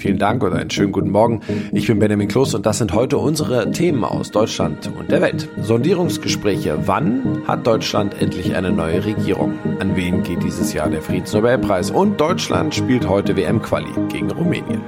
Vielen Dank und einen schönen guten Morgen. Ich bin Benjamin Kloß und das sind heute unsere Themen aus Deutschland und der Welt. Sondierungsgespräche. Wann hat Deutschland endlich eine neue Regierung? An wen geht dieses Jahr der Friedensnobelpreis? Und Deutschland spielt heute WM-Quali gegen Rumänien.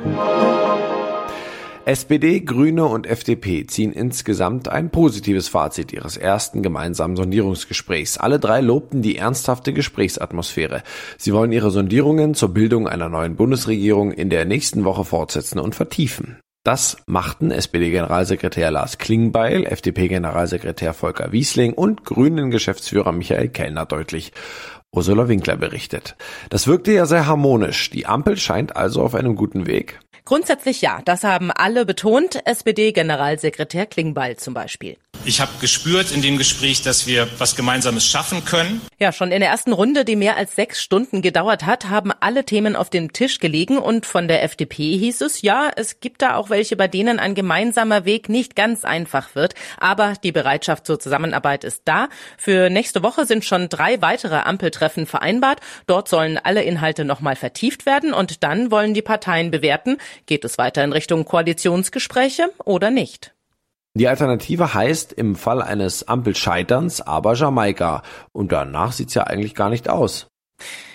SPD, Grüne und FDP ziehen insgesamt ein positives Fazit ihres ersten gemeinsamen Sondierungsgesprächs. Alle drei lobten die ernsthafte Gesprächsatmosphäre. Sie wollen ihre Sondierungen zur Bildung einer neuen Bundesregierung in der nächsten Woche fortsetzen und vertiefen. Das machten SPD-Generalsekretär Lars Klingbeil, FDP-Generalsekretär Volker Wiesling und Grünen-Geschäftsführer Michael Kellner deutlich. Ursula Winkler berichtet. Das wirkte ja sehr harmonisch. Die Ampel scheint also auf einem guten Weg. Grundsätzlich ja, das haben alle betont, SPD-Generalsekretär Klingbeil zum Beispiel. Ich habe gespürt in dem Gespräch, dass wir was Gemeinsames schaffen können. Ja, schon in der ersten Runde, die mehr als sechs Stunden gedauert hat, haben alle Themen auf dem Tisch gelegen und von der FDP hieß es, ja, es gibt da auch welche, bei denen ein gemeinsamer Weg nicht ganz einfach wird, aber die Bereitschaft zur Zusammenarbeit ist da. Für nächste Woche sind schon drei weitere Ampeltreffen vereinbart. Dort sollen alle Inhalte nochmal vertieft werden und dann wollen die Parteien bewerten, geht es weiter in Richtung Koalitionsgespräche oder nicht. Die Alternative heißt im Fall eines Ampelscheiterns aber Jamaika. Und danach sieht's ja eigentlich gar nicht aus.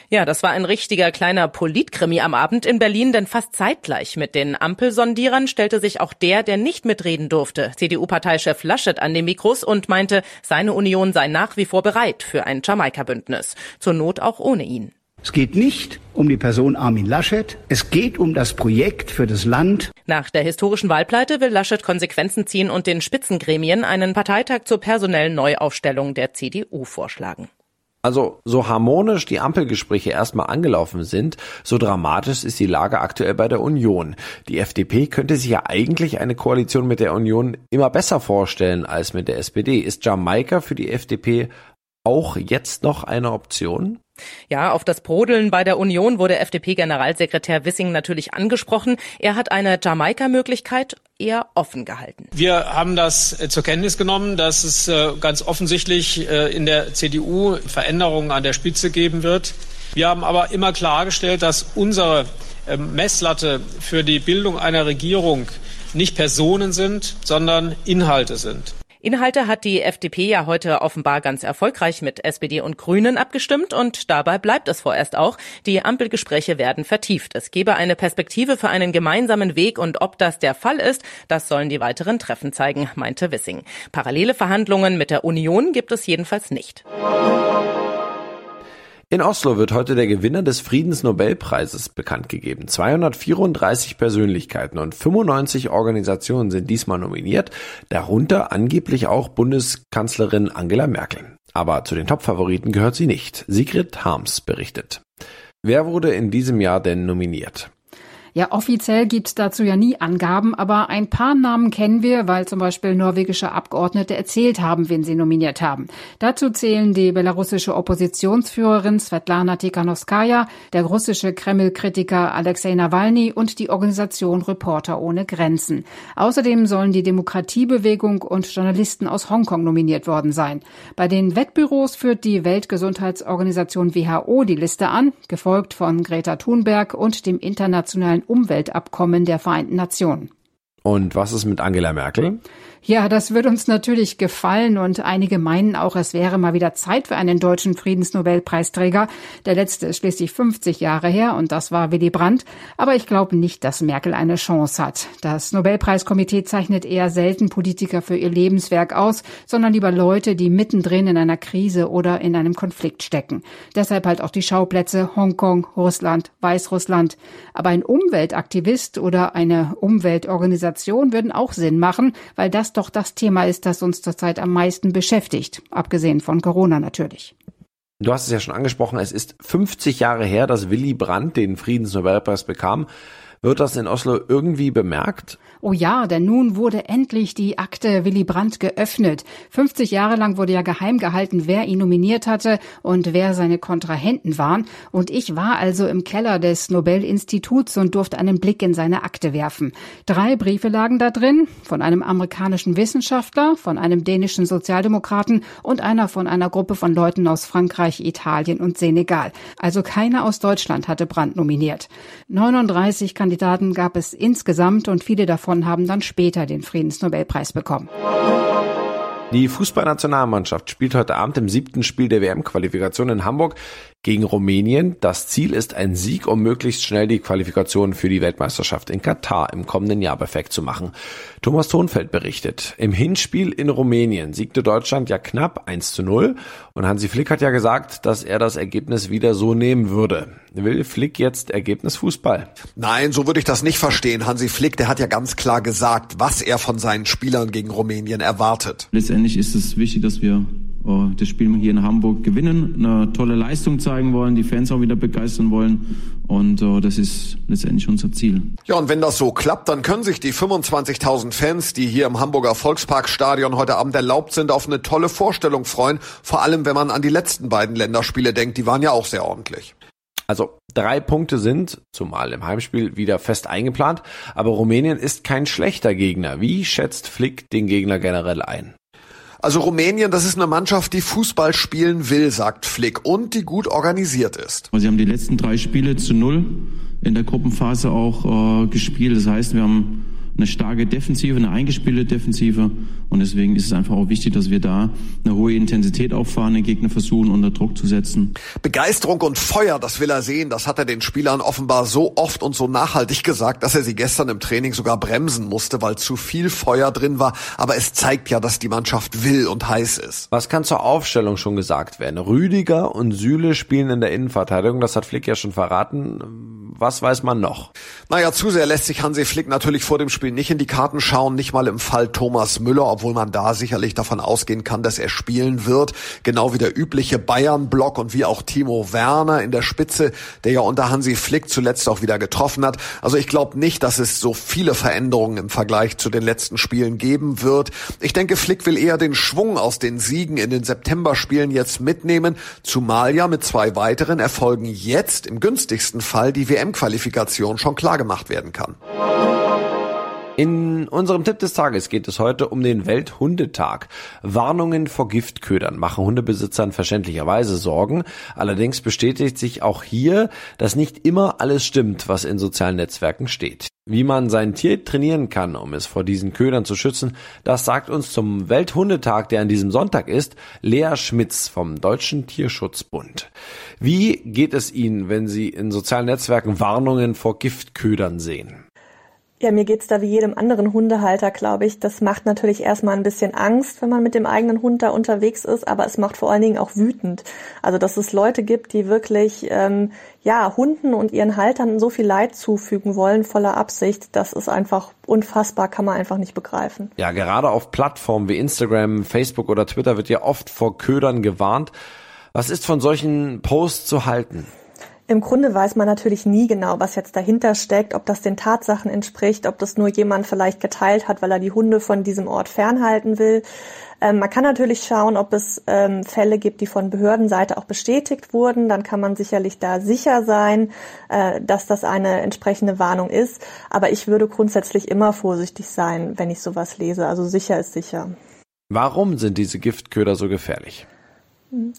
Ja, das war ein richtiger kleiner Politkrimi am Abend in Berlin, denn fast zeitgleich mit den Ampelsondierern stellte sich auch der, der nicht mitreden durfte, CDU-Parteichef Laschet an den Mikros und meinte, seine Union sei nach wie vor bereit für ein Jamaika-Bündnis. Zur Not auch ohne ihn. Es geht nicht um die Person Armin Laschet. Es geht um das Projekt für das Land. Nach der historischen Wahlpleite will Laschet Konsequenzen ziehen und den Spitzengremien einen Parteitag zur personellen Neuaufstellung der CDU vorschlagen. Also so harmonisch die Ampelgespräche erstmal angelaufen sind, so dramatisch ist die Lage aktuell bei der Union. Die FDP könnte sich ja eigentlich eine Koalition mit der Union immer besser vorstellen als mit der SPD. Ist Jamaika für die FDP auch jetzt noch eine Option? Ja, auf das Brodeln bei der Union wurde FDP-Generalsekretär Wissing natürlich angesprochen. Er hat eine Jamaika-Möglichkeit eher offen gehalten. Wir haben das äh, zur Kenntnis genommen, dass es äh, ganz offensichtlich äh, in der CDU Veränderungen an der Spitze geben wird. Wir haben aber immer klargestellt, dass unsere ähm, Messlatte für die Bildung einer Regierung nicht Personen sind, sondern Inhalte sind. Inhalte hat die FDP ja heute offenbar ganz erfolgreich mit SPD und Grünen abgestimmt und dabei bleibt es vorerst auch. Die Ampelgespräche werden vertieft. Es gebe eine Perspektive für einen gemeinsamen Weg und ob das der Fall ist, das sollen die weiteren Treffen zeigen, meinte Wissing. Parallele Verhandlungen mit der Union gibt es jedenfalls nicht. In Oslo wird heute der Gewinner des Friedensnobelpreises bekannt gegeben. 234 Persönlichkeiten und 95 Organisationen sind diesmal nominiert, darunter angeblich auch Bundeskanzlerin Angela Merkel. Aber zu den Topfavoriten gehört sie nicht. Sigrid Harms berichtet. Wer wurde in diesem Jahr denn nominiert? Ja, offiziell gibt's dazu ja nie Angaben, aber ein paar Namen kennen wir, weil zum Beispiel norwegische Abgeordnete erzählt haben, wen sie nominiert haben. Dazu zählen die belarussische Oppositionsführerin Svetlana Tikhanovskaya, der russische Kreml-Kritiker Alexei Nawalny und die Organisation Reporter ohne Grenzen. Außerdem sollen die Demokratiebewegung und Journalisten aus Hongkong nominiert worden sein. Bei den Wettbüros führt die Weltgesundheitsorganisation WHO die Liste an, gefolgt von Greta Thunberg und dem internationalen Umweltabkommen der Vereinten Nationen. Und was ist mit Angela Merkel? Ja, das wird uns natürlich gefallen und einige meinen auch, es wäre mal wieder Zeit für einen deutschen Friedensnobelpreisträger. Der letzte ist schließlich 50 Jahre her und das war Willy Brandt. Aber ich glaube nicht, dass Merkel eine Chance hat. Das Nobelpreiskomitee zeichnet eher selten Politiker für ihr Lebenswerk aus, sondern lieber Leute, die mittendrin in einer Krise oder in einem Konflikt stecken. Deshalb halt auch die Schauplätze Hongkong, Russland, Weißrussland. Aber ein Umweltaktivist oder eine Umweltorganisation würden auch Sinn machen, weil das doch das Thema ist, das uns zurzeit am meisten beschäftigt, abgesehen von Corona natürlich. Du hast es ja schon angesprochen, es ist 50 Jahre her, dass Willy Brandt den Friedensnobelpreis bekam. Wird das in Oslo irgendwie bemerkt? Oh ja, denn nun wurde endlich die Akte Willy Brandt geöffnet. 50 Jahre lang wurde ja geheim gehalten, wer ihn nominiert hatte und wer seine Kontrahenten waren. Und ich war also im Keller des Nobel-Instituts und durfte einen Blick in seine Akte werfen. Drei Briefe lagen da drin, von einem amerikanischen Wissenschaftler, von einem dänischen Sozialdemokraten und einer von einer Gruppe von Leuten aus Frankreich, Italien und Senegal. Also keiner aus Deutschland hatte Brandt nominiert. 39 Kandidaten gab es insgesamt und viele davon davon haben dann später den Friedensnobelpreis bekommen. Die Fußballnationalmannschaft spielt heute Abend im siebten Spiel der WM-Qualifikation in Hamburg gegen Rumänien. Das Ziel ist ein Sieg, um möglichst schnell die Qualifikation für die Weltmeisterschaft in Katar im kommenden Jahr perfekt zu machen. Thomas Thonfeld berichtet. Im Hinspiel in Rumänien siegte Deutschland ja knapp 1 zu 0 und Hansi Flick hat ja gesagt, dass er das Ergebnis wieder so nehmen würde. Will Flick jetzt Ergebnisfußball? Nein, so würde ich das nicht verstehen. Hansi Flick, der hat ja ganz klar gesagt, was er von seinen Spielern gegen Rumänien erwartet. Letztendlich ist es wichtig, dass wir das Spiel hier in Hamburg gewinnen, eine tolle Leistung zeigen wollen, die Fans auch wieder begeistern wollen. Und uh, das ist letztendlich unser Ziel. Ja, und wenn das so klappt, dann können sich die 25.000 Fans, die hier im Hamburger Volksparkstadion heute Abend erlaubt sind, auf eine tolle Vorstellung freuen. Vor allem, wenn man an die letzten beiden Länderspiele denkt, die waren ja auch sehr ordentlich. Also drei Punkte sind, zumal im Heimspiel, wieder fest eingeplant, aber Rumänien ist kein schlechter Gegner. Wie schätzt Flick den Gegner generell ein? Also Rumänien, das ist eine Mannschaft, die Fußball spielen will, sagt Flick, und die gut organisiert ist. Sie haben die letzten drei Spiele zu null in der Gruppenphase auch äh, gespielt. Das heißt, wir haben eine starke Defensive, eine eingespielte Defensive. Und deswegen ist es einfach auch wichtig, dass wir da eine hohe Intensität auffahren, den Gegner versuchen, unter Druck zu setzen. Begeisterung und Feuer, das will er sehen. Das hat er den Spielern offenbar so oft und so nachhaltig gesagt, dass er sie gestern im Training sogar bremsen musste, weil zu viel Feuer drin war. Aber es zeigt ja, dass die Mannschaft will und heiß ist. Was kann zur Aufstellung schon gesagt werden? Rüdiger und Süle spielen in der Innenverteidigung. Das hat Flick ja schon verraten. Was weiß man noch? Naja, zu sehr lässt sich Hansi Flick natürlich vor dem Spiel nicht in die Karten schauen, nicht mal im Fall Thomas Müller, obwohl man da sicherlich davon ausgehen kann, dass er spielen wird. Genau wie der übliche Bayern-Block und wie auch Timo Werner in der Spitze, der ja unter Hansi Flick zuletzt auch wieder getroffen hat. Also ich glaube nicht, dass es so viele Veränderungen im Vergleich zu den letzten Spielen geben wird. Ich denke, Flick will eher den Schwung aus den Siegen in den September-Spielen jetzt mitnehmen, zumal ja mit zwei weiteren Erfolgen jetzt im günstigsten Fall die WM-Qualifikation schon klar gemacht werden kann. In unserem Tipp des Tages geht es heute um den Welthundetag. Warnungen vor Giftködern machen Hundebesitzern verständlicherweise Sorgen. Allerdings bestätigt sich auch hier, dass nicht immer alles stimmt, was in sozialen Netzwerken steht. Wie man sein Tier trainieren kann, um es vor diesen Ködern zu schützen, das sagt uns zum Welthundetag, der an diesem Sonntag ist, Lea Schmitz vom Deutschen Tierschutzbund. Wie geht es Ihnen, wenn Sie in sozialen Netzwerken Warnungen vor Giftködern sehen? Ja, mir geht's da wie jedem anderen Hundehalter, glaube ich. Das macht natürlich erstmal ein bisschen Angst, wenn man mit dem eigenen Hund da unterwegs ist, aber es macht vor allen Dingen auch wütend. Also, dass es Leute gibt, die wirklich ähm, ja Hunden und ihren Haltern so viel Leid zufügen wollen, voller Absicht, das ist einfach unfassbar, kann man einfach nicht begreifen. Ja, gerade auf Plattformen wie Instagram, Facebook oder Twitter wird ja oft vor Ködern gewarnt. Was ist von solchen Posts zu halten? Im Grunde weiß man natürlich nie genau, was jetzt dahinter steckt, ob das den Tatsachen entspricht, ob das nur jemand vielleicht geteilt hat, weil er die Hunde von diesem Ort fernhalten will. Ähm, man kann natürlich schauen, ob es ähm, Fälle gibt, die von Behördenseite auch bestätigt wurden. Dann kann man sicherlich da sicher sein, äh, dass das eine entsprechende Warnung ist. Aber ich würde grundsätzlich immer vorsichtig sein, wenn ich sowas lese. Also sicher ist sicher. Warum sind diese Giftköder so gefährlich? Hm.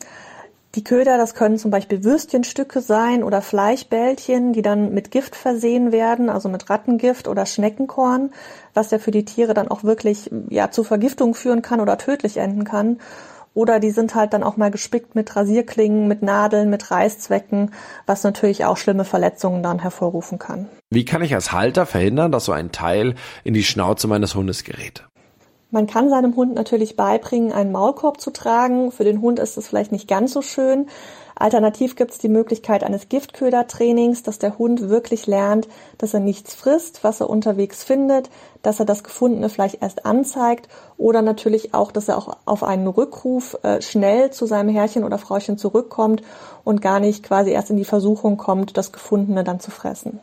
Die Köder, das können zum Beispiel Würstchenstücke sein oder Fleischbällchen, die dann mit Gift versehen werden, also mit Rattengift oder Schneckenkorn, was ja für die Tiere dann auch wirklich ja zu Vergiftung führen kann oder tödlich enden kann. Oder die sind halt dann auch mal gespickt mit Rasierklingen, mit Nadeln, mit Reißzwecken, was natürlich auch schlimme Verletzungen dann hervorrufen kann. Wie kann ich als Halter verhindern, dass so ein Teil in die Schnauze meines Hundes gerät? Man kann seinem Hund natürlich beibringen, einen Maulkorb zu tragen. Für den Hund ist es vielleicht nicht ganz so schön. Alternativ gibt es die Möglichkeit eines Giftködertrainings, dass der Hund wirklich lernt, dass er nichts frisst, was er unterwegs findet, dass er das Gefundene vielleicht erst anzeigt oder natürlich auch, dass er auch auf einen Rückruf äh, schnell zu seinem Herrchen oder Frauchen zurückkommt und gar nicht quasi erst in die Versuchung kommt, das Gefundene dann zu fressen.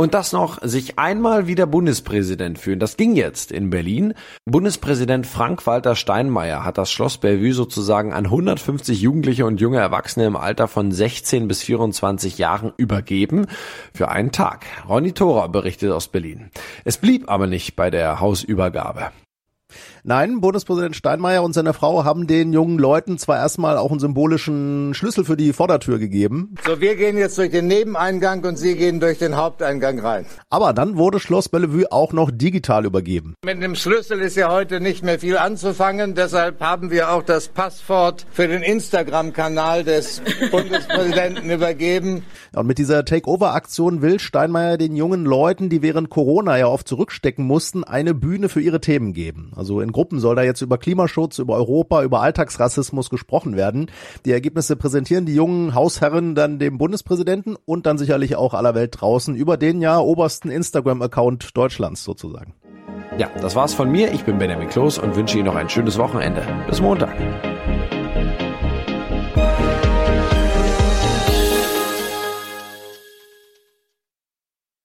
Und das noch sich einmal wieder Bundespräsident fühlen. Das ging jetzt in Berlin. Bundespräsident Frank-Walter Steinmeier hat das Schloss Bellevue sozusagen an 150 Jugendliche und junge Erwachsene im Alter von 16 bis 24 Jahren übergeben. Für einen Tag. Ronny Thora berichtet aus Berlin. Es blieb aber nicht bei der Hausübergabe. Nein, Bundespräsident Steinmeier und seine Frau haben den jungen Leuten zwar erstmal auch einen symbolischen Schlüssel für die Vordertür gegeben. So, wir gehen jetzt durch den Nebeneingang und Sie gehen durch den Haupteingang rein. Aber dann wurde Schloss Bellevue auch noch digital übergeben. Mit dem Schlüssel ist ja heute nicht mehr viel anzufangen. Deshalb haben wir auch das Passwort für den Instagram-Kanal des Bundespräsidenten übergeben. Und mit dieser Takeover-Aktion will Steinmeier den jungen Leuten, die während Corona ja oft zurückstecken mussten, eine Bühne für ihre Themen geben. Also in Gruppen soll da jetzt über Klimaschutz, über Europa, über Alltagsrassismus gesprochen werden. Die Ergebnisse präsentieren die jungen Hausherren dann dem Bundespräsidenten und dann sicherlich auch aller Welt draußen über den ja obersten Instagram-Account Deutschlands sozusagen. Ja, das war's von mir. Ich bin Benjamin Kloß und wünsche Ihnen noch ein schönes Wochenende. Bis Montag.